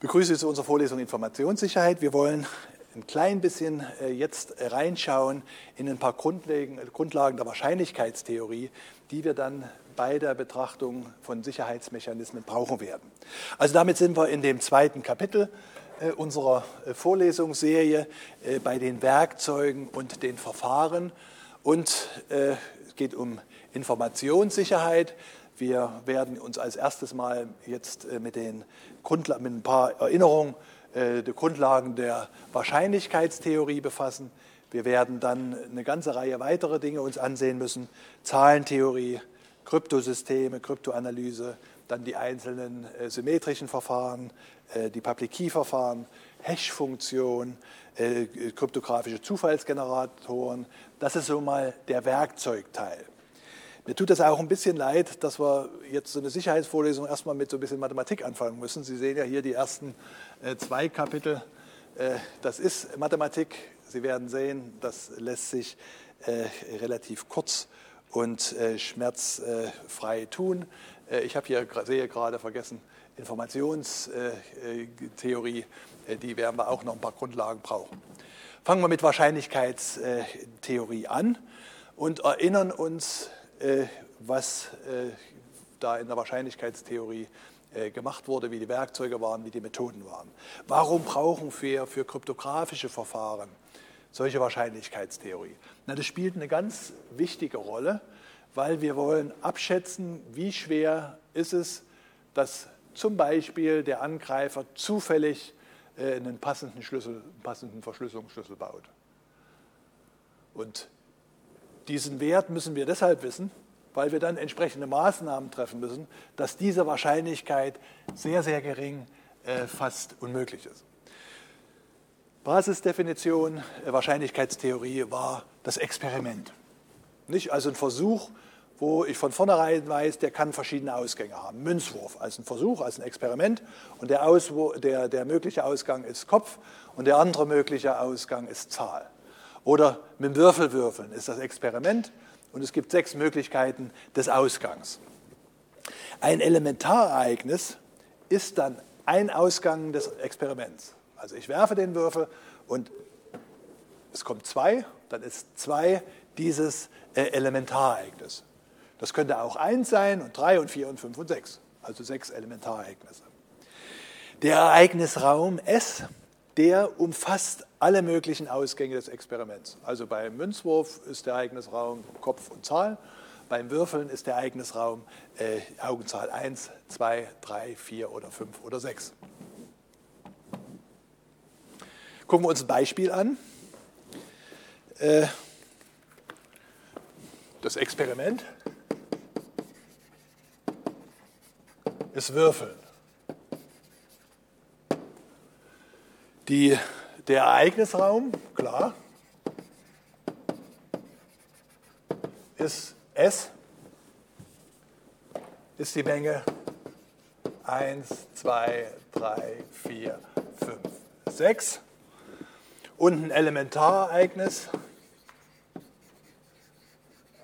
begrüße Sie zu unserer Vorlesung Informationssicherheit. Wir wollen ein klein bisschen äh, jetzt reinschauen in ein paar Grundlagen der Wahrscheinlichkeitstheorie, die wir dann bei der Betrachtung von Sicherheitsmechanismen brauchen werden. Also damit sind wir in dem zweiten Kapitel äh, unserer äh, Vorlesungsserie bei den Werkzeugen und den Verfahren. Und es geht um Informationssicherheit. Wir werden uns als erstes mal jetzt mit, den Grundla mit ein paar Erinnerungen äh, die Grundlagen der Wahrscheinlichkeitstheorie befassen. Wir werden dann eine ganze Reihe weiterer Dinge uns ansehen müssen. Zahlentheorie, Kryptosysteme, Kryptoanalyse, dann die einzelnen äh, symmetrischen Verfahren, äh, die Public Key Verfahren, Hash-Funktion, äh, kryptografische Zufallsgeneratoren. Das ist so mal der Werkzeugteil. Mir tut es auch ein bisschen leid, dass wir jetzt so eine Sicherheitsvorlesung erstmal mit so ein bisschen Mathematik anfangen müssen. Sie sehen ja hier die ersten äh, zwei Kapitel. Äh, das ist Mathematik. Sie werden sehen, das lässt sich äh, relativ kurz und äh, schmerzfrei tun. Äh, ich habe hier sehe gerade vergessen Informationstheorie. Äh, die werden wir auch noch ein paar Grundlagen brauchen. Fangen wir mit Wahrscheinlichkeitstheorie an und erinnern uns was äh, da in der Wahrscheinlichkeitstheorie äh, gemacht wurde, wie die Werkzeuge waren, wie die Methoden waren. Warum brauchen wir für kryptografische Verfahren solche Wahrscheinlichkeitstheorie? Na, das spielt eine ganz wichtige Rolle, weil wir wollen abschätzen, wie schwer ist es, dass zum Beispiel der Angreifer zufällig einen passenden Schlüssel, einen passenden Verschlüsselungsschlüssel baut. Und diesen Wert müssen wir deshalb wissen, weil wir dann entsprechende Maßnahmen treffen müssen, dass diese Wahrscheinlichkeit sehr, sehr gering, äh, fast unmöglich ist. Basisdefinition äh, Wahrscheinlichkeitstheorie war das Experiment. Nicht also ein Versuch, wo ich von vornherein weiß, der kann verschiedene Ausgänge haben. Münzwurf als ein Versuch, als ein Experiment und der, Auswurf, der, der mögliche Ausgang ist Kopf und der andere mögliche Ausgang ist Zahl. Oder mit dem Würfel würfeln ist das Experiment und es gibt sechs Möglichkeiten des Ausgangs. Ein Elementarereignis ist dann ein Ausgang des Experiments. Also ich werfe den Würfel und es kommt zwei, dann ist zwei dieses äh, Elementarereignis. Das könnte auch eins sein und drei und vier und fünf und sechs, also sechs Elementarereignisse. Der Ereignisraum S der umfasst alle möglichen Ausgänge des Experiments. Also beim Münzwurf ist der Ereignisraum Kopf und Zahl, beim Würfeln ist der Ereignisraum äh, Augenzahl 1, 2, 3, 4 oder 5 oder 6. Gucken wir uns ein Beispiel an. Äh, das Experiment ist Würfeln. Die, der Ereignisraum, klar, ist S, ist die Menge 1, 2, 3, 4, 5, 6. Und ein Elementarereignis,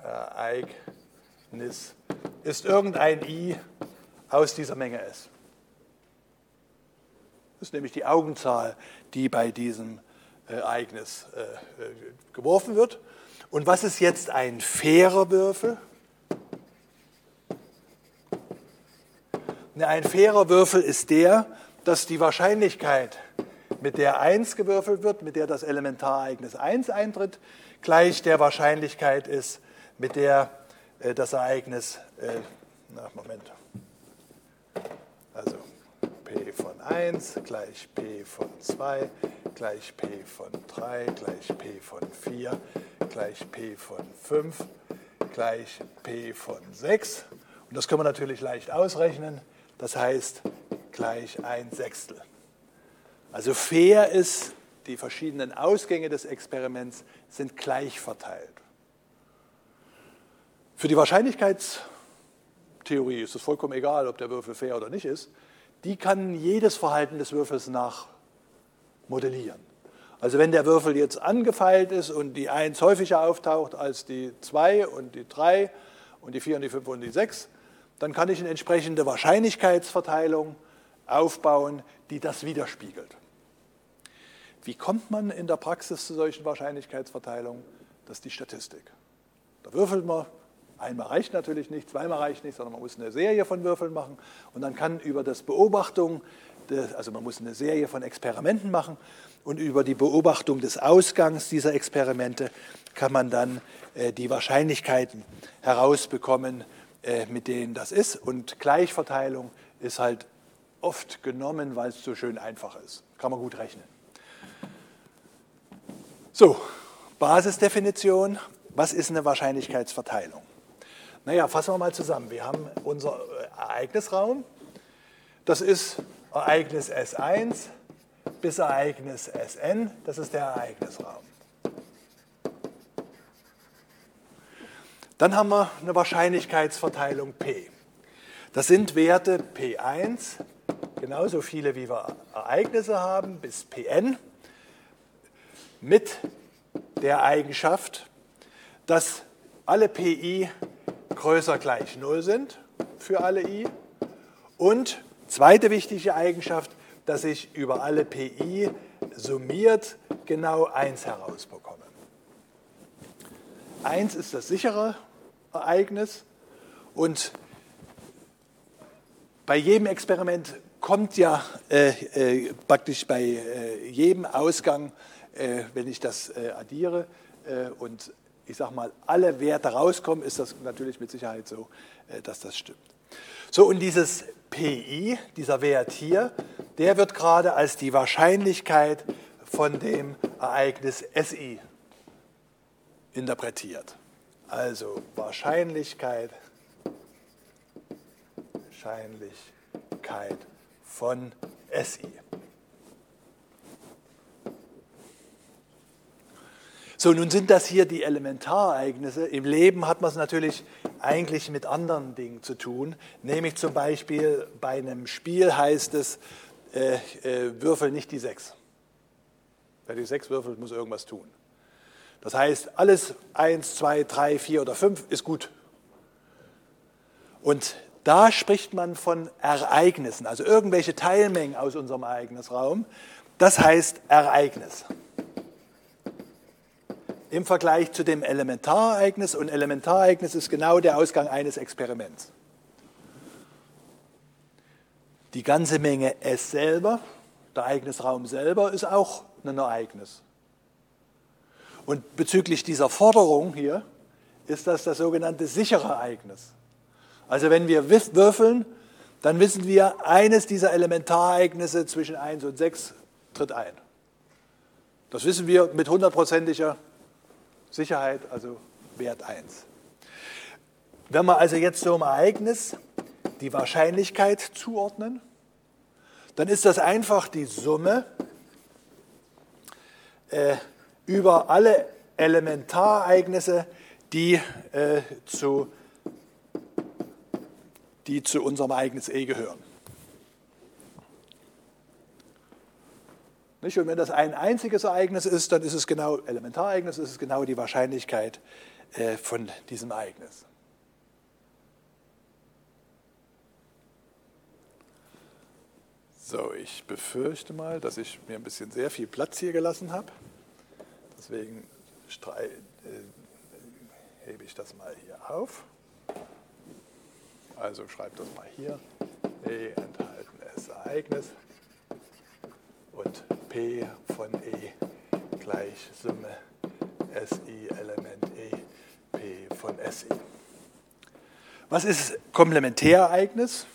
Ereignis, ist irgendein I aus dieser Menge S. Das ist nämlich die Augenzahl, die bei diesem äh, Ereignis äh, äh, geworfen wird. Und was ist jetzt ein fairer Würfel? Ein fairer Würfel ist der, dass die Wahrscheinlichkeit, mit der 1 gewürfelt wird, mit der das Elementarereignis 1 eintritt, gleich der Wahrscheinlichkeit ist, mit der das Ereignis, na, Moment, also P von 1 gleich P von 2 gleich P von 3 gleich P von 4 gleich P von 5 gleich P von 6. Und das können wir natürlich leicht ausrechnen. Das heißt gleich ein Sechstel. Also fair ist, die verschiedenen Ausgänge des Experiments sind gleich verteilt. Für die Wahrscheinlichkeitstheorie ist es vollkommen egal, ob der Würfel fair oder nicht ist die kann jedes Verhalten des Würfels nachmodellieren. Also wenn der Würfel jetzt angefeilt ist und die 1 häufiger auftaucht als die 2 und die 3 und die 4 und die 5 und die 6, dann kann ich eine entsprechende Wahrscheinlichkeitsverteilung aufbauen, die das widerspiegelt. Wie kommt man in der Praxis zu solchen Wahrscheinlichkeitsverteilungen? Das ist die Statistik. Da würfelt man, einmal reicht natürlich nicht, zweimal reicht nicht, sondern man muss eine Serie von Würfeln machen und dann kann über das Beobachtung, also man muss eine Serie von Experimenten machen und über die Beobachtung des Ausgangs dieser Experimente kann man dann äh, die Wahrscheinlichkeiten herausbekommen, äh, mit denen das ist. Und Gleichverteilung ist halt oft genommen, weil es so schön einfach ist. Kann man gut rechnen. So, Basisdefinition. Was ist eine Wahrscheinlichkeitsverteilung? Naja, fassen wir mal zusammen. Wir haben unser Ereignisraum. Das ist Ereignis S1 bis Ereignis Sn. Das ist der Ereignisraum. Dann haben wir eine Wahrscheinlichkeitsverteilung P. Das sind Werte P1, genauso viele wie wir Ereignisse haben, bis Pn, mit der Eigenschaft, dass alle Pi größer gleich 0 sind für alle i. Und zweite wichtige Eigenschaft, dass ich über alle Pi summiert genau 1 herausbekomme. 1 ist das sichere Ereignis. Und bei jedem Experiment kommt ja äh, äh, praktisch bei äh, jedem Ausgang, äh, wenn ich das äh, addiere äh, und ich sage mal, alle Werte rauskommen, ist das natürlich mit Sicherheit so, dass das stimmt. So, und dieses PI, dieser Wert hier, der wird gerade als die Wahrscheinlichkeit von dem Ereignis SI interpretiert. Also Wahrscheinlichkeit, Wahrscheinlichkeit von SI. So, nun sind das hier die Elementarereignisse. Im Leben hat man es natürlich eigentlich mit anderen Dingen zu tun. Nämlich zum Beispiel bei einem Spiel heißt es, äh, äh, würfel nicht die 6. Wer die 6 würfelt, muss irgendwas tun. Das heißt, alles 1, 2, 3, 4 oder 5 ist gut. Und da spricht man von Ereignissen, also irgendwelche Teilmengen aus unserem Ereignisraum. Das heißt Ereignis. Im Vergleich zu dem Elementarereignis und Elementarereignis ist genau der Ausgang eines Experiments. Die ganze Menge S selber, der Ereignisraum selber, ist auch ein Ereignis. Und bezüglich dieser Forderung hier ist das das sogenannte sichere Ereignis. Also wenn wir würfeln, dann wissen wir, eines dieser Elementarereignisse zwischen 1 und 6 tritt ein. Das wissen wir mit hundertprozentiger Sicherheit, also Wert 1. Wenn wir also jetzt so einem Ereignis die Wahrscheinlichkeit zuordnen, dann ist das einfach die Summe äh, über alle Elementarereignisse, die, äh, zu, die zu unserem Ereignis E gehören. Nicht? Und wenn das ein einziges Ereignis ist, dann ist es genau, Elementareignis ist es genau die Wahrscheinlichkeit äh, von diesem Ereignis. So, ich befürchte mal, dass ich mir ein bisschen sehr viel Platz hier gelassen habe. Deswegen äh, hebe ich das mal hier auf. Also schreibt das mal hier. E enthaltenes Ereignis und P von E gleich Summe SI Element E P von SI. Was ist Komplementärereignis?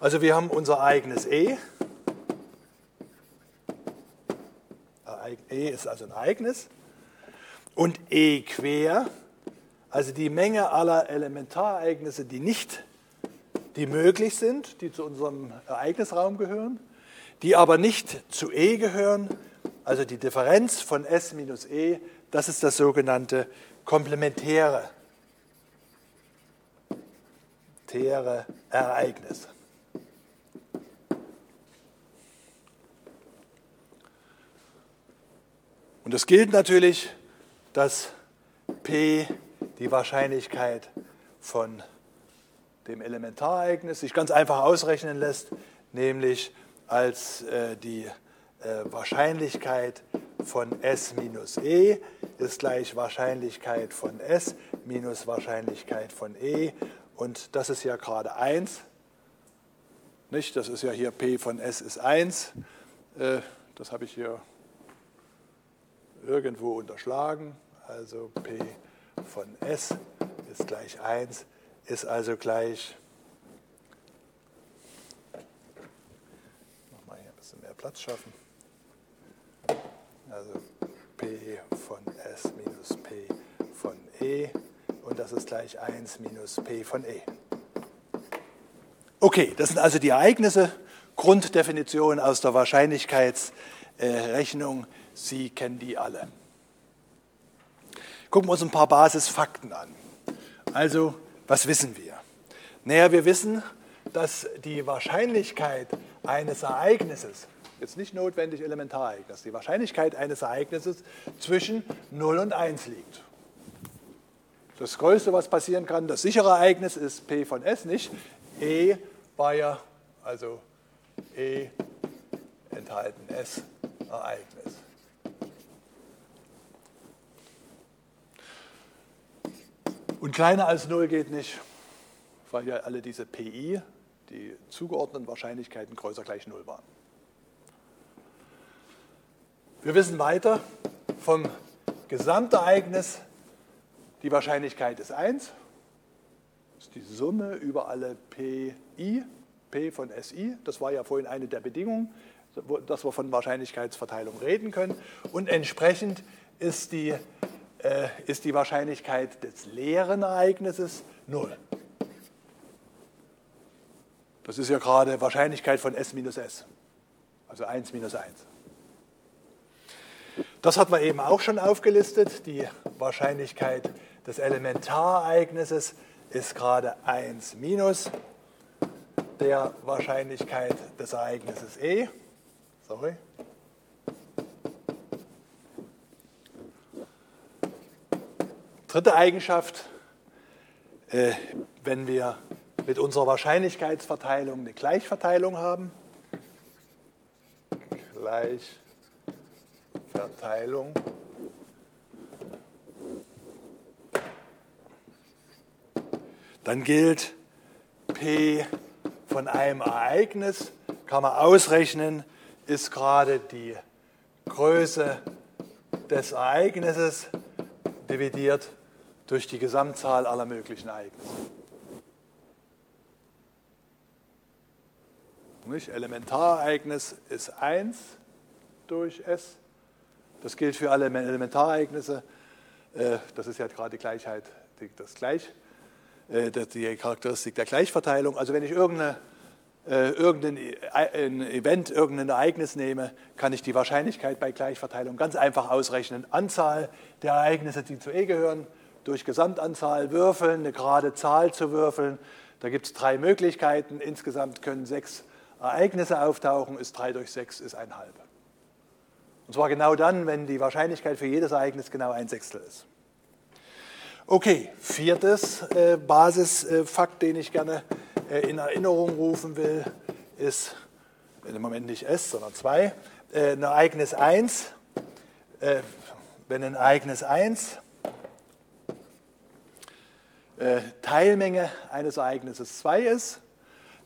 Also wir haben unser Ereignis E. E ist also ein Ereignis. Und E quer, also die Menge aller Elementarereignisse, die nicht, die möglich sind, die zu unserem Ereignisraum gehören, die aber nicht zu E gehören, also die Differenz von S minus E, das ist das sogenannte komplementäre Ereignis. Und es gilt natürlich, dass P die Wahrscheinlichkeit von dem Elementarereignis sich ganz einfach ausrechnen lässt. nämlich als äh, die äh, Wahrscheinlichkeit von S minus E ist gleich Wahrscheinlichkeit von S minus Wahrscheinlichkeit von E. Und das ist ja gerade 1. Nicht? Das ist ja hier P von S ist 1. Äh, das habe ich hier irgendwo unterschlagen. Also P von S ist gleich 1, ist also gleich, nochmal hier ein bisschen mehr Platz schaffen, also P von S minus P von E und das ist gleich 1 minus P von E. Okay, das sind also die Ereignisse, Grunddefinition aus der Wahrscheinlichkeitsrechnung. Sie kennen die alle. Gucken wir uns ein paar Basisfakten an. Also, was wissen wir? Naja, wir wissen, dass die Wahrscheinlichkeit eines Ereignisses, jetzt nicht notwendig Elementarereignis, die Wahrscheinlichkeit eines Ereignisses zwischen 0 und 1 liegt. Das Größte, was passieren kann, das sichere Ereignis ist P von S, nicht? E war ja, also E enthalten S Ereignis. Und kleiner als 0 geht nicht, weil ja alle diese PI, die zugeordneten Wahrscheinlichkeiten, größer gleich 0 waren. Wir wissen weiter vom Gesamtereignis, die Wahrscheinlichkeit ist 1. Das ist die Summe über alle PI, P von SI. Das war ja vorhin eine der Bedingungen, dass wir von Wahrscheinlichkeitsverteilung reden können. Und entsprechend ist die äh, ist die Wahrscheinlichkeit des leeren Ereignisses 0. Das ist ja gerade Wahrscheinlichkeit von S minus S, also 1 minus 1. Das hat man eben auch schon aufgelistet. Die Wahrscheinlichkeit des Elementarereignisses ist gerade 1 minus der Wahrscheinlichkeit des Ereignisses E. Sorry. Dritte Eigenschaft, äh, wenn wir mit unserer Wahrscheinlichkeitsverteilung eine Gleichverteilung haben. Gleichverteilung. Dann gilt P von einem Ereignis, kann man ausrechnen, ist gerade die Größe des Ereignisses dividiert durch die Gesamtzahl aller möglichen Ereignisse. Nicht? Elementarereignis ist 1 durch S. Das gilt für alle Elementarereignisse. Äh, das ist ja gerade die Gleichheit, das Gleich, äh, die Charakteristik der Gleichverteilung. Also wenn ich äh, irgendein Event, irgendein Ereignis nehme, kann ich die Wahrscheinlichkeit bei Gleichverteilung ganz einfach ausrechnen. Anzahl der Ereignisse, die zu E gehören, durch Gesamtanzahl würfeln, eine gerade Zahl zu würfeln. Da gibt es drei Möglichkeiten. Insgesamt können sechs Ereignisse auftauchen. Ist 3 durch 6 ist ein halb. Und zwar genau dann, wenn die Wahrscheinlichkeit für jedes Ereignis genau ein Sechstel ist. Okay, viertes äh, Basisfakt, den ich gerne äh, in Erinnerung rufen will, ist im Moment nicht S, sondern 2. Äh, ein Ereignis 1, äh, wenn ein Ereignis 1 äh, Teilmenge eines Ereignisses 2 ist,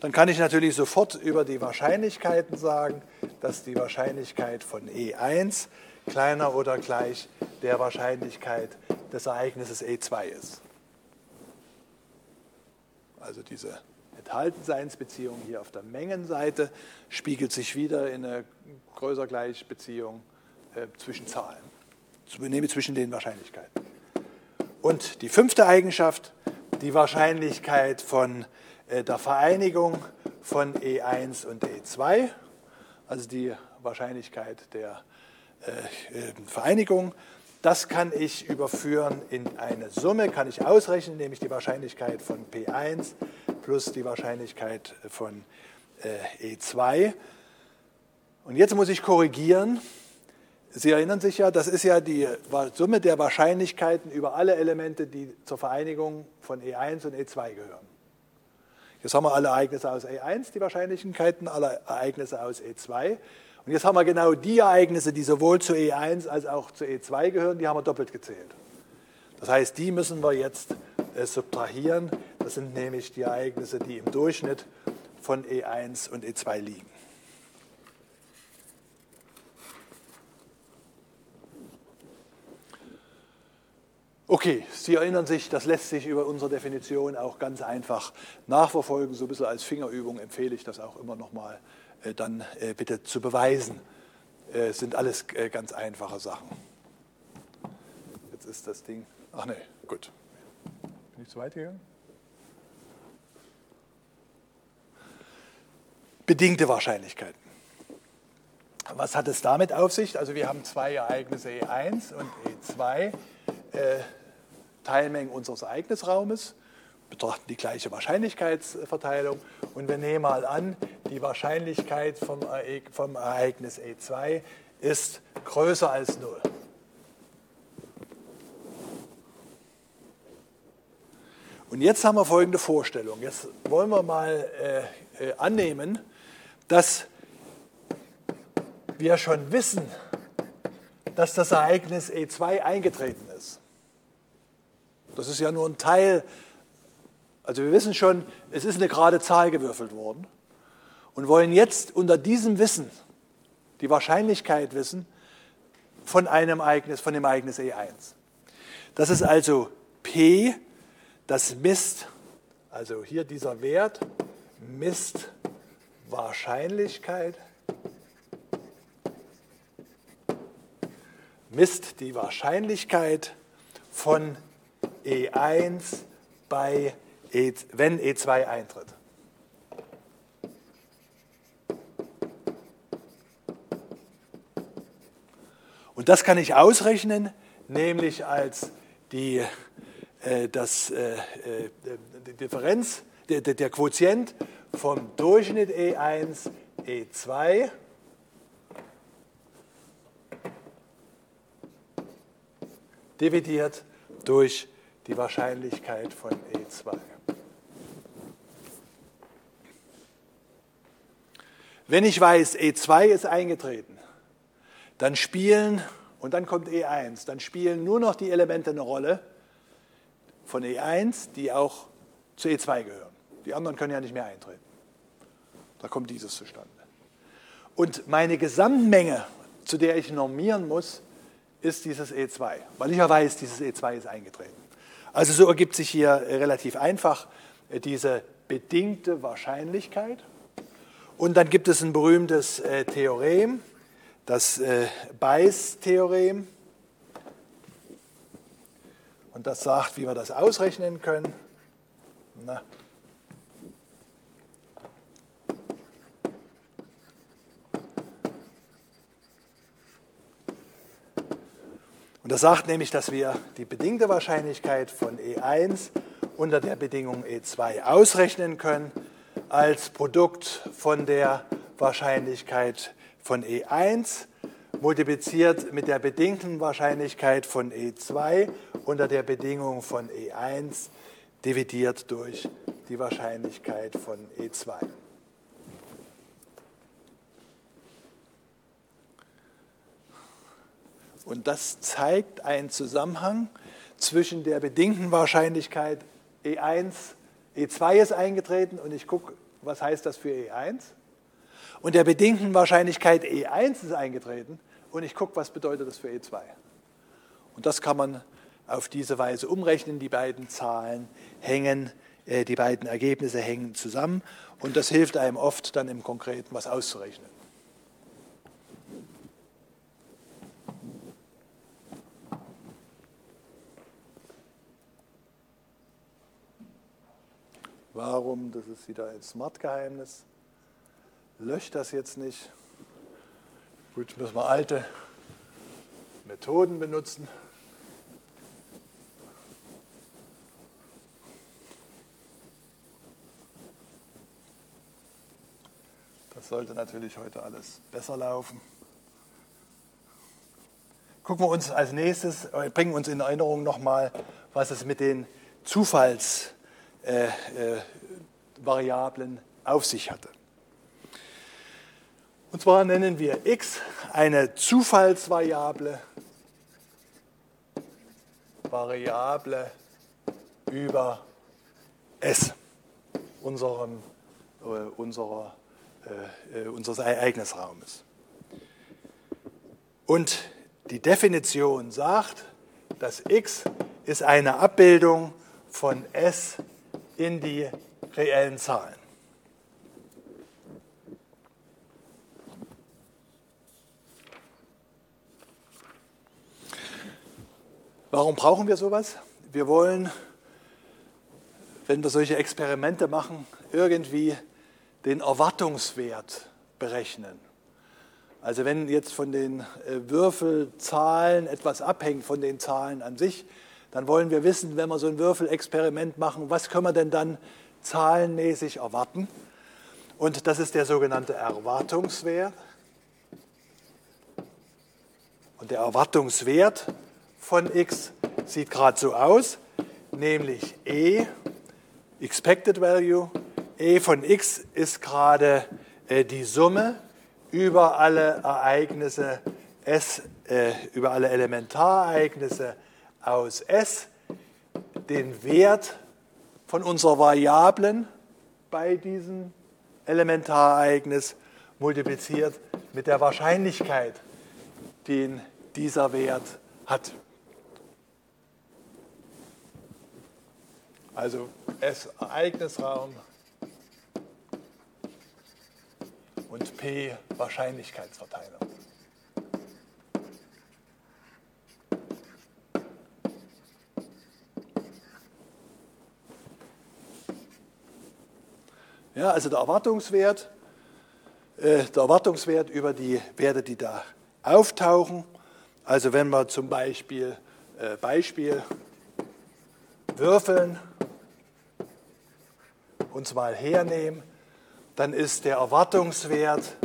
dann kann ich natürlich sofort über die Wahrscheinlichkeiten sagen, dass die Wahrscheinlichkeit von E1 kleiner oder gleich der Wahrscheinlichkeit des Ereignisses E2 ist. Also diese Enthaltenseinsbeziehung hier auf der Mengenseite spiegelt sich wieder in eine größer gleich Beziehung äh, zwischen Zahlen, zwischen den Wahrscheinlichkeiten. Und die fünfte Eigenschaft, die Wahrscheinlichkeit von der Vereinigung von E1 und E2, also die Wahrscheinlichkeit der äh, äh, Vereinigung, das kann ich überführen in eine Summe, kann ich ausrechnen, nämlich die Wahrscheinlichkeit von P1 plus die Wahrscheinlichkeit von E2. Und jetzt muss ich korrigieren, Sie erinnern sich ja, das ist ja die Summe der Wahrscheinlichkeiten über alle Elemente, die zur Vereinigung von E1 und E2 gehören. Jetzt haben wir alle Ereignisse aus E1, die Wahrscheinlichkeiten, alle Ereignisse aus E2. Und jetzt haben wir genau die Ereignisse, die sowohl zu E1 als auch zu E2 gehören, die haben wir doppelt gezählt. Das heißt, die müssen wir jetzt äh, subtrahieren. Das sind nämlich die Ereignisse, die im Durchschnitt von E1 und E2 liegen. Okay, Sie erinnern sich, das lässt sich über unsere Definition auch ganz einfach nachverfolgen. So ein bisschen als Fingerübung empfehle ich das auch immer nochmal äh, dann äh, bitte zu beweisen. Äh, sind alles äh, ganz einfache Sachen. Jetzt ist das Ding. Ach nee, gut. Bin ich zu weit gegangen? Bedingte Wahrscheinlichkeiten. Was hat es damit auf sich? Also wir haben zwei Ereignisse E1 und E2 äh, Teilmengen unseres Ereignisraumes, betrachten die gleiche Wahrscheinlichkeitsverteilung und wir nehmen mal an, die Wahrscheinlichkeit vom, Ereignis E2 ist größer als 0. Und jetzt haben wir folgende Vorstellung. Jetzt wollen wir mal äh, äh, annehmen, dass wir schon wissen, dass das Ereignis E2 eingetreten. Das ist ja nur ein Teil. Also wir wissen schon, es ist eine gerade Zahl gewürfelt worden und wollen jetzt unter diesem Wissen die Wahrscheinlichkeit wissen von einem Ereignis, von dem Ereignis E1. Das ist also P, das misst, also hier dieser Wert misst Wahrscheinlichkeit, misst die Wahrscheinlichkeit von E1 bei e, wenn E2 eintritt. Und das kann ich ausrechnen, nämlich als die, äh, das, äh, äh die Differenz, der, der Quotient vom Durchschnitt E1, E2 dividiert durch die Wahrscheinlichkeit von E2. Wenn ich weiß, E2 ist eingetreten, dann spielen, und dann kommt E1, dann spielen nur noch die Elemente eine Rolle von E1, die auch zu E2 gehören. Die anderen können ja nicht mehr eintreten. Da kommt dieses zustande. Und meine Gesamtmenge, zu der ich normieren muss, ist dieses E2, weil ich ja weiß, dieses E2 ist eingetreten. Also so ergibt sich hier relativ einfach äh, diese bedingte Wahrscheinlichkeit. Und dann gibt es ein berühmtes äh, Theorem, das äh, Bayes-Theorem. Und das sagt, wie wir das ausrechnen können. Na. Und das sagt nämlich, dass wir die bedingte Wahrscheinlichkeit von E1 unter der Bedingung E2 ausrechnen können als Produkt von der Wahrscheinlichkeit von E1 multipliziert mit der bedingten Wahrscheinlichkeit von E2 unter der Bedingung von E1 dividiert durch die Wahrscheinlichkeit von E2. Und das zeigt einen Zusammenhang zwischen der bedingten Wahrscheinlichkeit E1, E2 ist eingetreten und ich gucke, was heißt das für E1? Und der bedingten Wahrscheinlichkeit E1 ist eingetreten und ich gucke, was bedeutet das für E2? Und das kann man auf diese Weise umrechnen. Die beiden Zahlen hängen, äh, die beiden Ergebnisse hängen zusammen und das hilft einem oft dann im Konkreten was auszurechnen. Warum? Das ist wieder ein Smart-Geheimnis. Löscht das jetzt nicht. Gut, müssen wir alte Methoden benutzen. Das sollte natürlich heute alles besser laufen. Gucken wir uns als nächstes, äh, bringen uns in Erinnerung nochmal, was es mit den Zufalls äh, äh, Variablen auf sich hatte. Und zwar nennen wir x eine Zufallsvariable Variable über S, unserem, äh, unserer, äh, äh, unseres Ereignisraumes. Und die Definition sagt, dass x ist eine Abbildung von S in die reellen Zahlen. Warum brauchen wir sowas? Wir wollen, wenn wir solche Experimente machen, irgendwie den Erwartungswert berechnen. Also wenn jetzt von den äh, Würfelzahlen etwas abhängt von den Zahlen an sich, dann wollen wir wissen, wenn wir so ein Würfelexperiment machen, was können wir denn dann zahlenmäßig erwarten? Und das ist der sogenannte Erwartungswert. Und der Erwartungswert von x sieht gerade so aus, nämlich e, Expected Value, e von x ist gerade äh, die Summe über alle Ereignisse S, äh, über alle Elementarereignisse aus S, den Wert von unserer Variablen bei diesem Elementarereignis multipliziert mit der Wahrscheinlichkeit, den dieser Wert hat. Also S Ereignisraum und P Ja, also der Erwartungswert, äh, der Erwartungswert über die Werte, die da auftauchen. Also wenn wir zum Beispiel äh, Beispiel würfeln, uns mal hernehmen, dann ist der Erwartungswert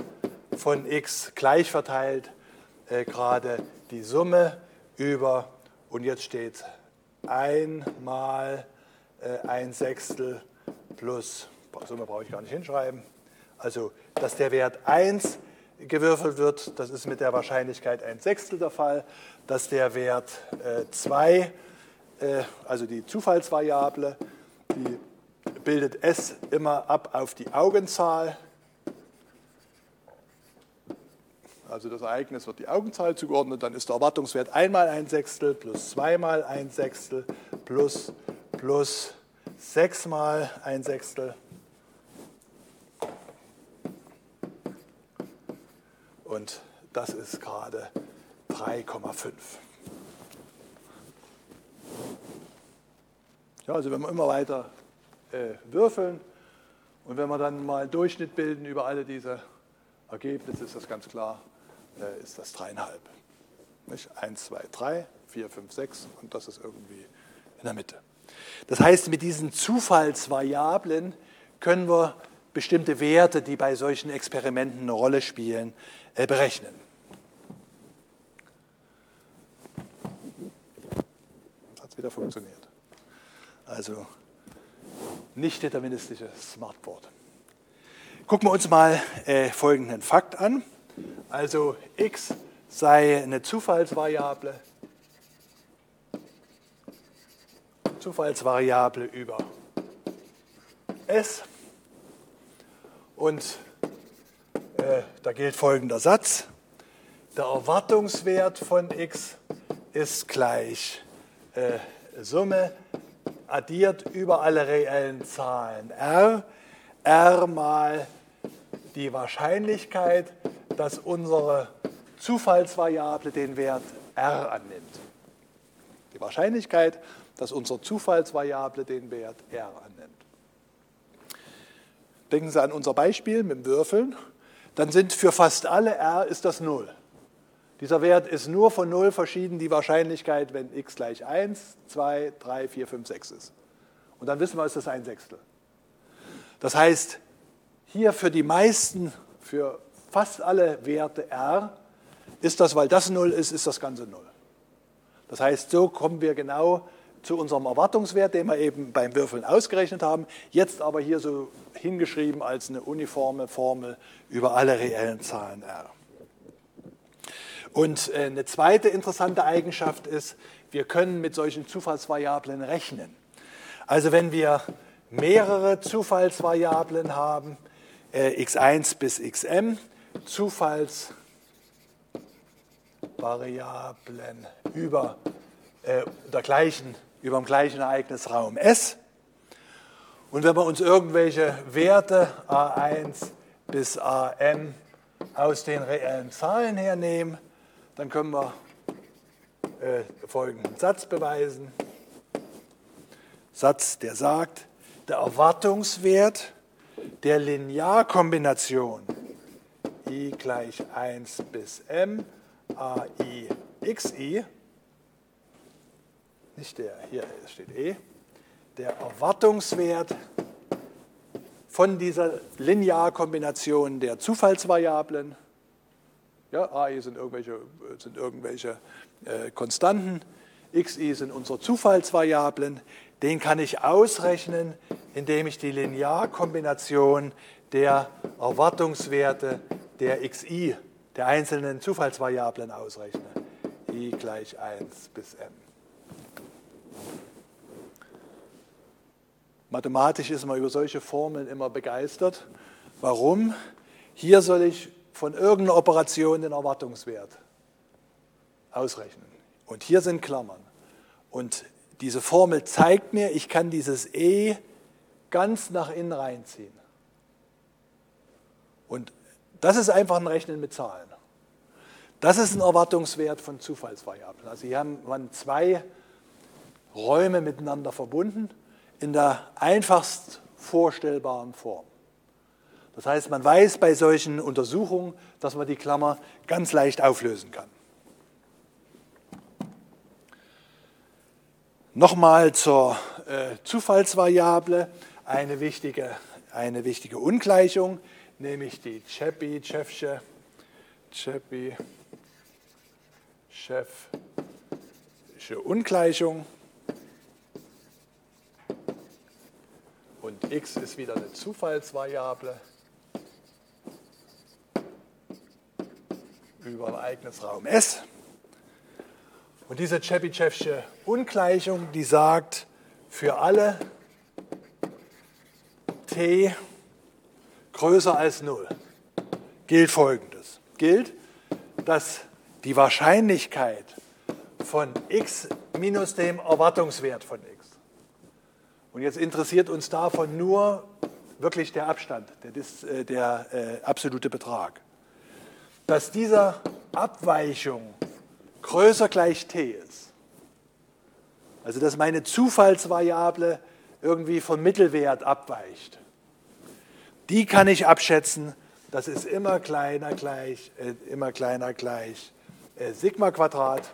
von x gleich verteilt äh, gerade die Summe über, und jetzt steht 1 mal äh, ein Sechstel plus, Summe brauche ich gar nicht hinschreiben, also dass der Wert 1 gewürfelt wird, das ist mit der Wahrscheinlichkeit ein Sechstel der Fall, dass der Wert 2, äh, äh, also die Zufallsvariable, die bildet S immer ab auf die Augenzahl. Also das Ereignis wird die Augenzahl zugeordnet, dann ist der Erwartungswert einmal ein Sechstel plus zweimal ein Sechstel plus plus sechsmal ein Sechstel. Und das ist gerade 3,5. Ja, also wenn man immer weiter äh, würfeln. Und wenn wir dann mal einen Durchschnitt bilden über alle diese Ergebnisse, ist das ganz klar, äh, ist das dreieinhalb. Nicht? Eins, zwei, drei, vier, fünf, sechs und das ist irgendwie in der Mitte. Das heißt, mit diesen Zufallsvariablen können wir bestimmte Werte, die bei solchen Experimenten eine Rolle spielen, äh, berechnen. Hat es wieder funktioniert. Also nicht deterministische Smartboard. Gucken wir uns mal äh, folgenden Fakt an. Also x sei eine Zufallsvariable, Zufallsvariable über s. Und äh, da gilt folgender Satz. Der Erwartungswert von x ist gleich äh, Summe addiert über alle reellen Zahlen r, r mal die Wahrscheinlichkeit, dass unsere Zufallsvariable den Wert r annimmt. Die Wahrscheinlichkeit, dass unsere Zufallsvariable den Wert r annimmt. Denken Sie an unser Beispiel mit dem Würfeln. Dann sind für fast alle r ist das 0. Dieser Wert ist nur von 0 verschieden die Wahrscheinlichkeit, wenn x gleich 1, 2, 3, 4, 5, 6 ist. Und dann wissen wir, ist das ein Sechstel. Das heißt, hier für die meisten, für fast alle Werte r, ist das, weil das 0 ist, ist das Ganze 0. Das heißt, so kommen wir genau zu unserem Erwartungswert, den wir eben beim Würfeln ausgerechnet haben, jetzt aber hier so hingeschrieben als eine uniforme Formel über alle reellen Zahlen R. Und äh, eine zweite interessante Eigenschaft ist, wir können mit solchen Zufallsvariablen rechnen. Also wenn wir mehrere Zufallsvariablen haben, äh, x1 bis xm, Zufallsvariablen über, äh, der gleichen, über dem gleichen Ereignisraum S. Und wenn wir uns irgendwelche Werte a1 bis am aus den reellen Zahlen hernehmen, dann können wir äh, folgenden Satz beweisen. Satz, der sagt, der Erwartungswert der Linearkombination i gleich 1 bis m ai xi, nicht der, hier steht e, der Erwartungswert von dieser Linearkombination der Zufallsvariablen, ja, ai sind irgendwelche, sind irgendwelche äh, Konstanten, xi sind unsere Zufallsvariablen, den kann ich ausrechnen, indem ich die Linearkombination der Erwartungswerte der xi, der einzelnen Zufallsvariablen ausrechne. i gleich 1 bis m. Mathematisch ist man über solche Formeln immer begeistert. Warum? Hier soll ich von irgendeiner Operation den Erwartungswert ausrechnen. Und hier sind Klammern. Und diese Formel zeigt mir, ich kann dieses E ganz nach innen reinziehen. Und das ist einfach ein Rechnen mit Zahlen. Das ist ein Erwartungswert von Zufallsvariablen. Also hier haben man zwei Räume miteinander verbunden in der einfachst vorstellbaren Form. Das heißt, man weiß bei solchen Untersuchungen, dass man die Klammer ganz leicht auflösen kann. Nochmal zur äh, Zufallsvariable eine wichtige, eine wichtige Ungleichung, nämlich die Chebyshev-sche Ungleichung. Und x ist wieder eine Zufallsvariable über ein eigenes Raum S. Und diese Chebyschewsche Ungleichung, die sagt, für alle t größer als 0 gilt Folgendes. Gilt, dass die Wahrscheinlichkeit von x minus dem Erwartungswert von x. Und jetzt interessiert uns davon nur wirklich der Abstand, der, äh, der äh, absolute Betrag. Dass dieser Abweichung größer gleich t ist. Also dass meine Zufallsvariable irgendwie vom Mittelwert abweicht. Die kann ich abschätzen, das ist immer kleiner gleich, äh, immer kleiner gleich äh, Sigma Quadrat,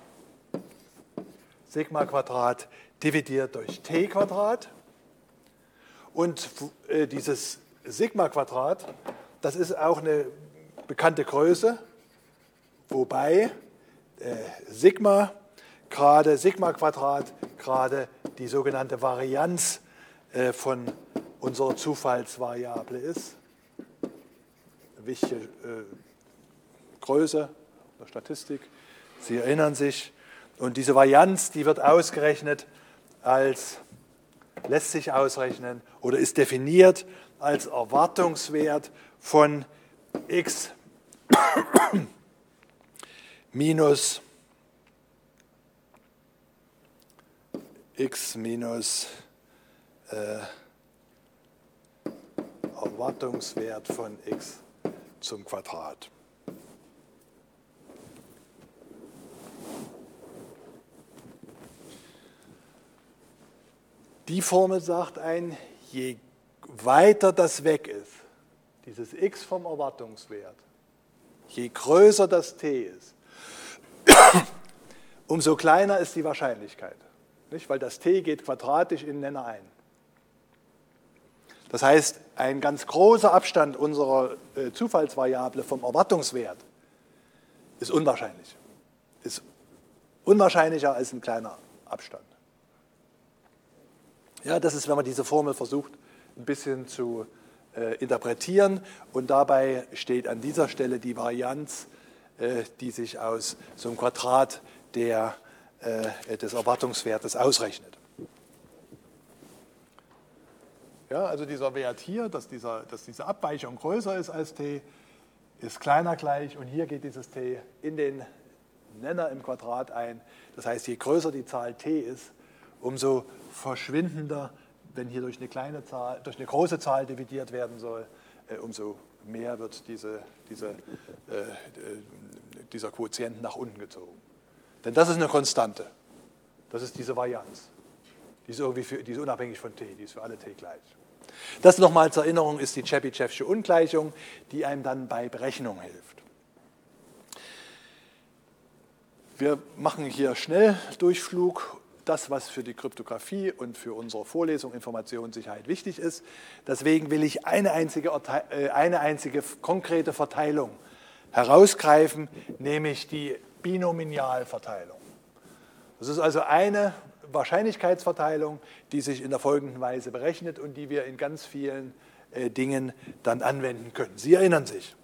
Sigma Quadrat dividiert durch t Quadrat. Und äh, dieses Sigma Quadrat, das ist auch eine bekannte Größe, wobei äh, Sigma gerade, Sigma Quadrat gerade die sogenannte Varianz äh, von unserer Zufallsvariable ist. Eine wichtige äh, Größe der Statistik. Sie erinnern sich. Und diese Varianz, die wird ausgerechnet als, lässt sich ausrechnen oder ist definiert als Erwartungswert von x minus x minus äh, Erwartungswert von x zum Quadrat. Die Formel sagt ein, je weiter das weg ist, dieses x vom Erwartungswert, je größer das t ist, umso kleiner ist die Wahrscheinlichkeit. Nicht? Weil das t geht quadratisch in den Nenner ein. Das heißt, ein ganz großer Abstand unserer äh, Zufallsvariable vom Erwartungswert ist unwahrscheinlich. Ist unwahrscheinlicher als ein kleiner Abstand. Ja, das ist, wenn man diese Formel versucht, ein bisschen zu äh, interpretieren. Und dabei steht an dieser Stelle die Varianz, äh, die sich aus so einem Quadrat der, äh, des Erwartungswertes ausrechnet. Ja, also dieser Wert hier, dass, dieser, dass diese Abweichung größer ist als t, ist kleiner gleich und hier geht dieses t in den Nenner im Quadrat ein. Das heißt, je größer die Zahl t ist, umso verschwindender, wenn hier durch eine kleine Zahl, durch eine große Zahl dividiert werden soll, äh, umso mehr wird diese, diese, äh, dieser Quotient nach unten gezogen. Denn das ist eine Konstante. Das ist diese Varianz. Die ist, irgendwie für, die ist unabhängig von t, die ist für alle t gleich. Das nochmal zur Erinnerung ist die Chebyshev Ungleichung, die einem dann bei Berechnung hilft. Wir machen hier Schnelldurchflug das, was für die Kryptographie und für unsere Vorlesung Informationssicherheit wichtig ist. Deswegen will ich eine einzige, äh, eine einzige konkrete Verteilung herausgreifen, nämlich die Binomialverteilung. Das ist also eine Wahrscheinlichkeitsverteilung, die sich in der folgenden Weise berechnet und die wir in ganz vielen äh, Dingen dann anwenden können. Sie erinnern sich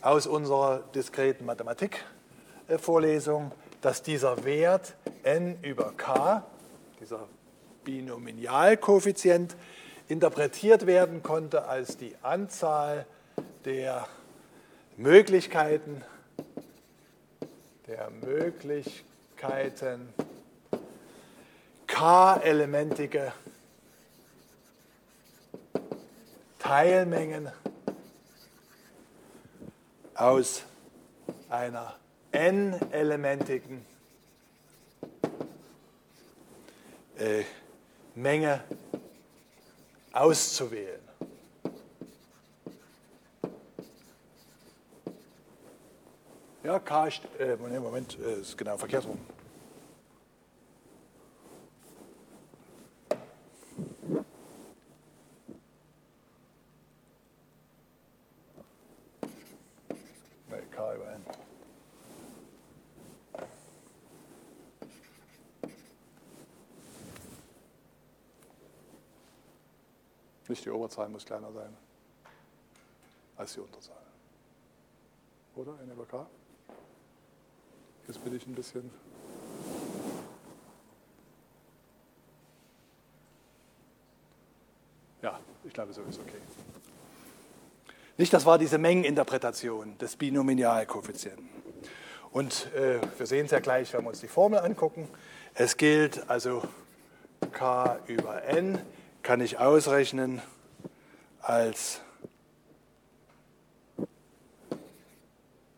aus unserer diskreten Mathematik-Vorlesung, dass dieser Wert n über k, dieser Binomialkoeffizient, interpretiert werden konnte als die Anzahl der Möglichkeiten, der Möglichkeiten k-elementige Teilmengen aus einer n-elementigen äh, Menge auszuwählen. Ja, K, äh, Moment, äh, ist genau verkehrt rum. Nicht die Oberzahl muss kleiner sein als die Unterzahl. Oder? N über K? Jetzt bin ich ein bisschen. Ja, ich glaube, so ist okay. Nicht, das war diese Mengeninterpretation des Binomialkoeffizienten. Und äh, wir sehen es ja gleich, wenn wir uns die Formel angucken. Es gilt also k über n kann ich ausrechnen als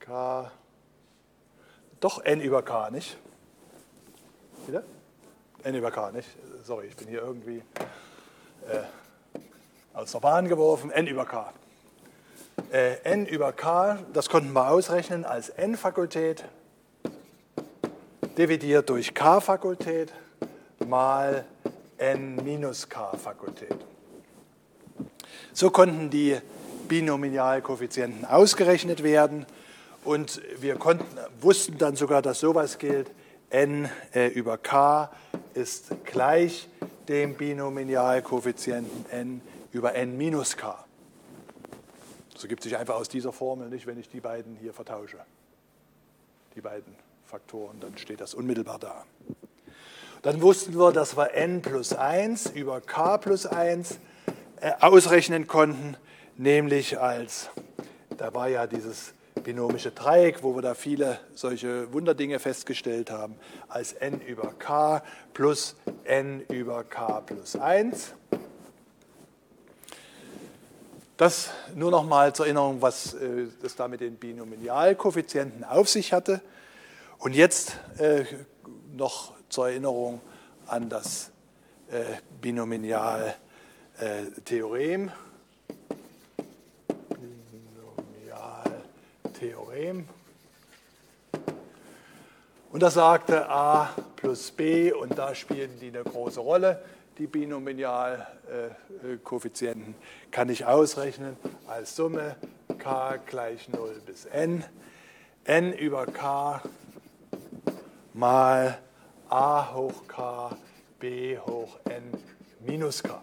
k, doch n über k, nicht? Wieder? n über k, nicht? Sorry, ich bin hier irgendwie äh, aus der Bahn geworfen. n über k. Äh, n über k, das konnten wir ausrechnen als n-Fakultät dividiert durch k-Fakultät mal n minus k Fakultät. So konnten die Binomialkoeffizienten ausgerechnet werden und wir konnten, wussten dann sogar, dass sowas gilt. n äh, über k ist gleich dem Binomialkoeffizienten n über n minus k. Das ergibt sich einfach aus dieser Formel nicht, wenn ich die beiden hier vertausche. Die beiden Faktoren, dann steht das unmittelbar da. Dann wussten wir, dass wir n plus 1 über k plus 1 äh, ausrechnen konnten, nämlich als, da war ja dieses binomische Dreieck, wo wir da viele solche Wunderdinge festgestellt haben, als n über k plus n über k plus 1. Das nur noch mal zur Erinnerung, was äh, das da mit den Binomialkoeffizienten auf sich hatte. Und jetzt äh, noch zur Erinnerung an das äh, Binomialtheorem. Binomialtheorem. Und da sagte A plus B, und da spielen die eine große Rolle, die Binomialkoeffizienten, kann ich ausrechnen als Summe k gleich 0 bis n. n über k mal a hoch k b hoch n minus k.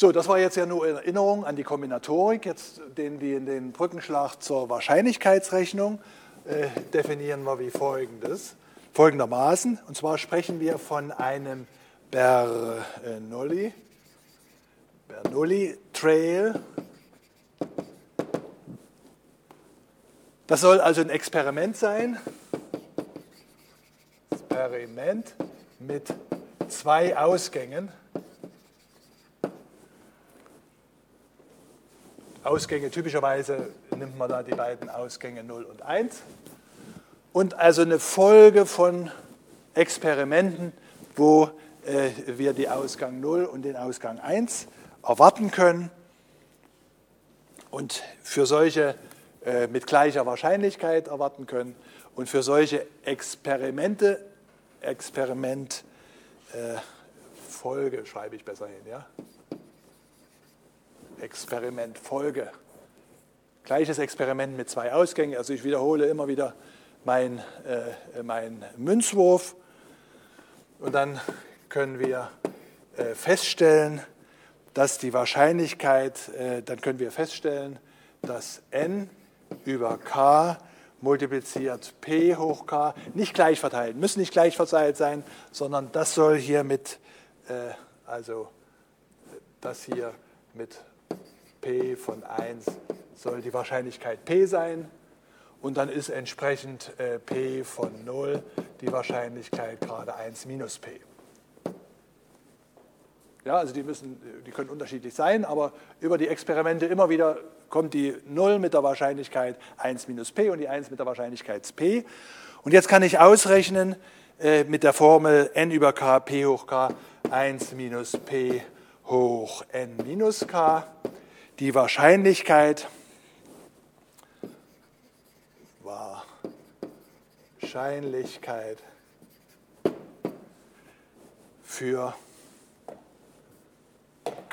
So, das war jetzt ja nur in Erinnerung an die Kombinatorik. Jetzt den, den, den Brückenschlag zur Wahrscheinlichkeitsrechnung äh, definieren wir wie folgendes, folgendermaßen. Und zwar sprechen wir von einem Bernoulli, Bernoulli Trail. Das soll also ein Experiment sein. Experiment mit zwei Ausgängen. Ausgänge, typischerweise nimmt man da die beiden Ausgänge 0 und 1. Und also eine Folge von Experimenten, wo äh, wir die Ausgang 0 und den Ausgang 1 erwarten können. Und für solche mit gleicher Wahrscheinlichkeit erwarten können. Und für solche Experimente, Experiment äh, schreibe ich besser hin, ja? Experiment Folge. Gleiches Experiment mit zwei Ausgängen. Also ich wiederhole immer wieder meinen äh, mein Münzwurf. Und dann können wir äh, feststellen, dass die Wahrscheinlichkeit, äh, dann können wir feststellen, dass n über k multipliziert p hoch k nicht gleich verteilt, müssen nicht gleich verteilt sein, sondern das soll hier mit, äh, also das hier mit p von 1 soll die Wahrscheinlichkeit p sein und dann ist entsprechend äh, p von 0 die Wahrscheinlichkeit gerade 1 minus p. Ja, also die, müssen, die können unterschiedlich sein, aber über die Experimente immer wieder kommt die 0 mit der Wahrscheinlichkeit 1 minus p und die 1 mit der Wahrscheinlichkeit p. Und jetzt kann ich ausrechnen äh, mit der Formel n über k, p hoch k, 1 minus p hoch n minus k die Wahrscheinlichkeit Wahrscheinlichkeit für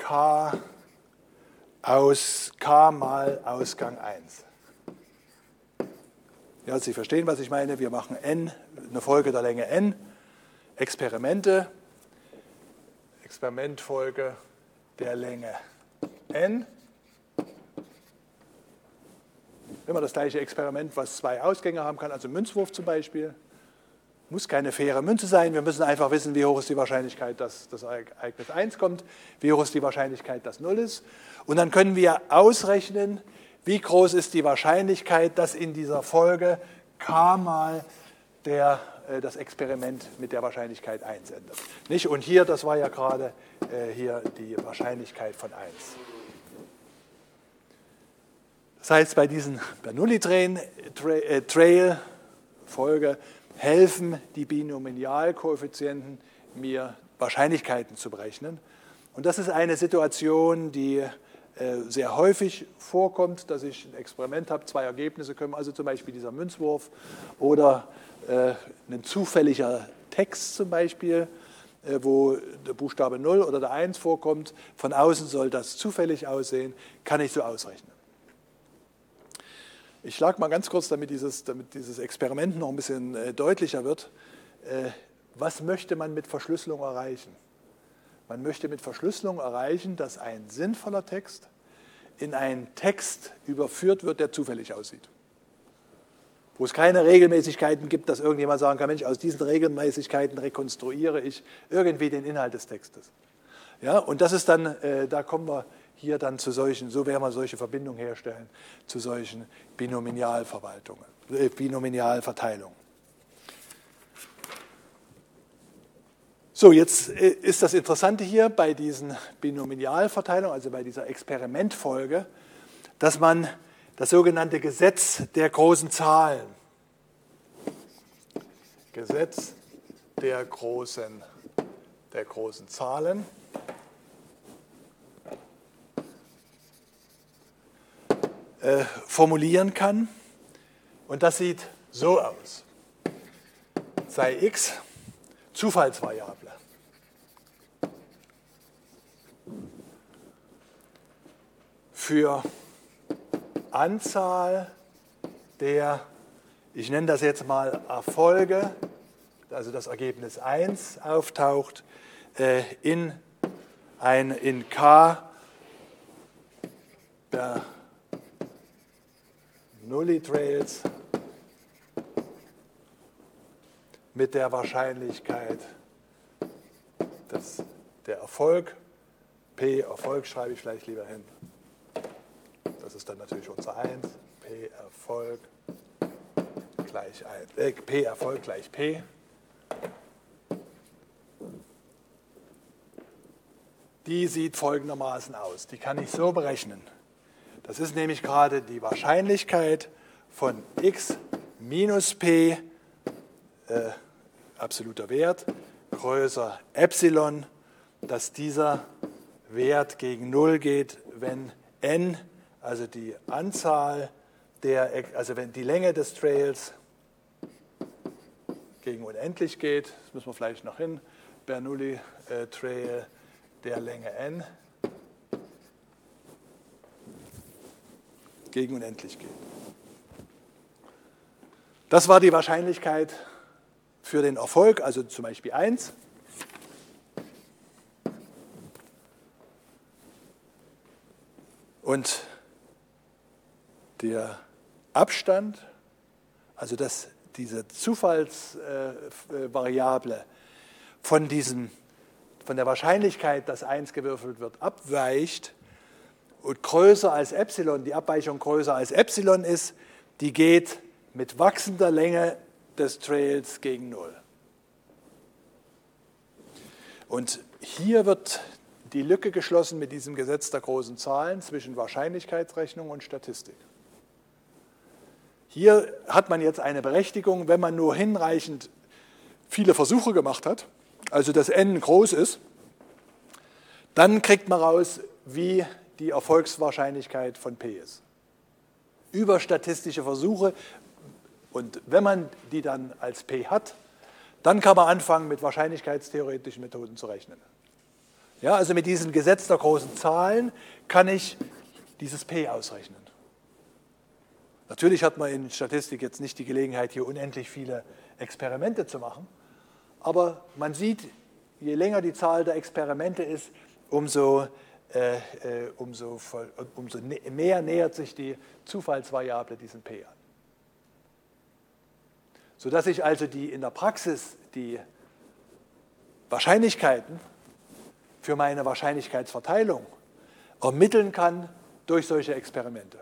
k aus k mal Ausgang 1. Ja, Sie verstehen, was ich meine. Wir machen n, eine Folge der Länge n, Experimente, Experimentfolge der Länge n Immer das gleiche Experiment, was zwei Ausgänge haben kann, also Münzwurf zum Beispiel. Muss keine faire Münze sein. Wir müssen einfach wissen, wie hoch ist die Wahrscheinlichkeit, dass das Ereignis 1 kommt, wie hoch ist die Wahrscheinlichkeit, dass 0 ist. Und dann können wir ausrechnen, wie groß ist die Wahrscheinlichkeit, dass in dieser Folge k mal der, äh, das Experiment mit der Wahrscheinlichkeit 1 endet. Nicht? Und hier, das war ja gerade äh, hier die Wahrscheinlichkeit von 1. Das heißt, bei diesen Bernoulli-Trail-Folge helfen die Binomialkoeffizienten mir Wahrscheinlichkeiten zu berechnen. Und das ist eine Situation, die äh, sehr häufig vorkommt, dass ich ein Experiment habe, zwei Ergebnisse kommen, also zum Beispiel dieser Münzwurf oder äh, ein zufälliger Text zum Beispiel, wo der Buchstabe 0 oder der 1 vorkommt. Von außen soll das zufällig aussehen, kann ich so ausrechnen. Ich schlage mal ganz kurz, damit dieses, damit dieses Experiment noch ein bisschen äh, deutlicher wird. Äh, was möchte man mit Verschlüsselung erreichen? Man möchte mit Verschlüsselung erreichen, dass ein sinnvoller Text in einen Text überführt wird, der zufällig aussieht. Wo es keine Regelmäßigkeiten gibt, dass irgendjemand sagen kann, Mensch, aus diesen Regelmäßigkeiten rekonstruiere ich irgendwie den Inhalt des Textes. Ja, und das ist dann, äh, da kommen wir hier dann zu solchen, so werden wir solche Verbindungen herstellen, zu solchen Binomialverwaltungen, äh, Binomialverteilungen. So, jetzt äh, ist das Interessante hier bei diesen Binomialverteilungen, also bei dieser Experimentfolge, dass man das sogenannte Gesetz der großen Zahlen, Gesetz der großen, der großen Zahlen, Äh, formulieren kann. Und das sieht so aus. Sei x Zufallsvariable. Für Anzahl der ich nenne das jetzt mal Erfolge, also das Ergebnis 1 auftaucht, äh, in, ein, in K Bernoulli Trails mit der Wahrscheinlichkeit, dass der Erfolg, P Erfolg schreibe ich vielleicht lieber hin, das ist dann natürlich unser 1, P Erfolg gleich 1, äh, P Erfolg gleich P. Die sieht folgendermaßen aus. Die kann ich so berechnen. Das ist nämlich gerade die Wahrscheinlichkeit von x minus p, äh, absoluter Wert, größer Epsilon, dass dieser Wert gegen 0 geht, wenn n, also die Anzahl der, also wenn die Länge des Trails gegen unendlich geht, das müssen wir vielleicht noch hin, Bernoulli äh, der Länge n gegen unendlich geht. Das war die Wahrscheinlichkeit für den Erfolg, also zum Beispiel 1. Und der Abstand, also dass diese Zufallsvariable von, von der Wahrscheinlichkeit, dass 1 gewürfelt wird, abweicht, und größer als Epsilon, die Abweichung größer als Epsilon ist, die geht mit wachsender Länge des Trails gegen Null. Und hier wird die Lücke geschlossen mit diesem Gesetz der großen Zahlen zwischen Wahrscheinlichkeitsrechnung und Statistik. Hier hat man jetzt eine Berechtigung, wenn man nur hinreichend viele Versuche gemacht hat, also das n groß ist, dann kriegt man raus, wie die Erfolgswahrscheinlichkeit von P ist. Über statistische Versuche. Und wenn man die dann als P hat, dann kann man anfangen, mit wahrscheinlichkeitstheoretischen Methoden zu rechnen. Ja, also mit diesem Gesetz der großen Zahlen kann ich dieses P ausrechnen. Natürlich hat man in Statistik jetzt nicht die Gelegenheit, hier unendlich viele Experimente zu machen, aber man sieht, je länger die Zahl der Experimente ist, umso äh, äh, umso, umso mehr nähert sich die Zufallsvariable diesem P an. Sodass ich also die, in der Praxis die Wahrscheinlichkeiten für meine Wahrscheinlichkeitsverteilung ermitteln kann durch solche Experimente.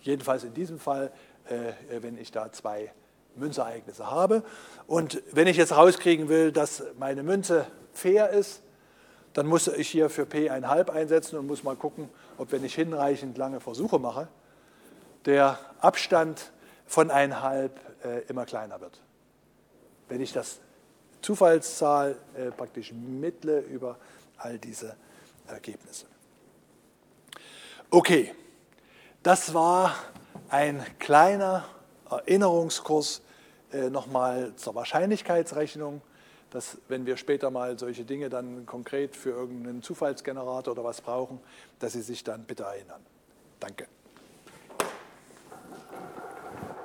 Jedenfalls in diesem Fall, äh, wenn ich da zwei Münzereignisse habe. Und wenn ich jetzt rauskriegen will, dass meine Münze fair ist, dann muss ich hier für P ein halb einsetzen und muss mal gucken, ob wenn ich hinreichend lange Versuche mache, der Abstand von ein halb äh, immer kleiner wird. Wenn ich das Zufallszahl äh, praktisch mittle über all diese Ergebnisse. Okay, das war ein kleiner Erinnerungskurs äh, nochmal zur Wahrscheinlichkeitsrechnung dass wenn wir später mal solche Dinge dann konkret für irgendeinen Zufallsgenerator oder was brauchen, dass Sie sich dann bitte erinnern. Danke.